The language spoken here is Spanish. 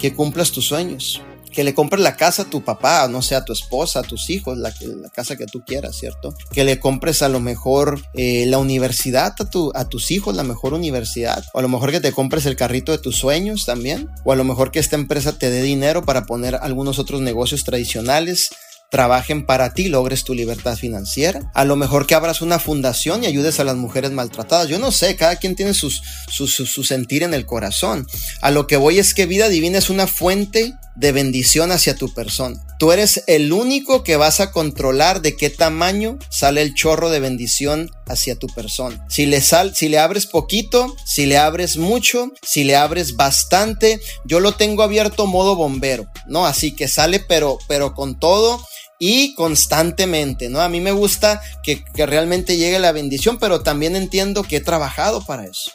que cumplas tus sueños que le compres la casa a tu papá, no sé, a tu esposa, a tus hijos, la, casa que tú quieras, ¿cierto? Que le compres a lo mejor eh, la universidad a, tu, a tus hijos, la mejor universidad. O a lo mejor que te compres el carrito de tus sueños también. O a lo mejor que esta empresa te dé dinero para poner algunos otros negocios tradicionales trabajen para ti, logres tu libertad financiera. A lo mejor que abras una fundación y ayudes a las mujeres maltratadas. Yo no sé, cada quien tiene sus, su, su, sentir en el corazón. A lo que voy es que vida divina es una fuente de bendición hacia tu persona. Tú eres el único que vas a controlar de qué tamaño sale el chorro de bendición hacia tu persona. Si le sal, si le abres poquito, si le abres mucho, si le abres bastante, yo lo tengo abierto modo bombero, ¿no? Así que sale pero pero con todo y constantemente, ¿no? A mí me gusta que, que, realmente llegue la bendición, pero también entiendo que he trabajado para eso.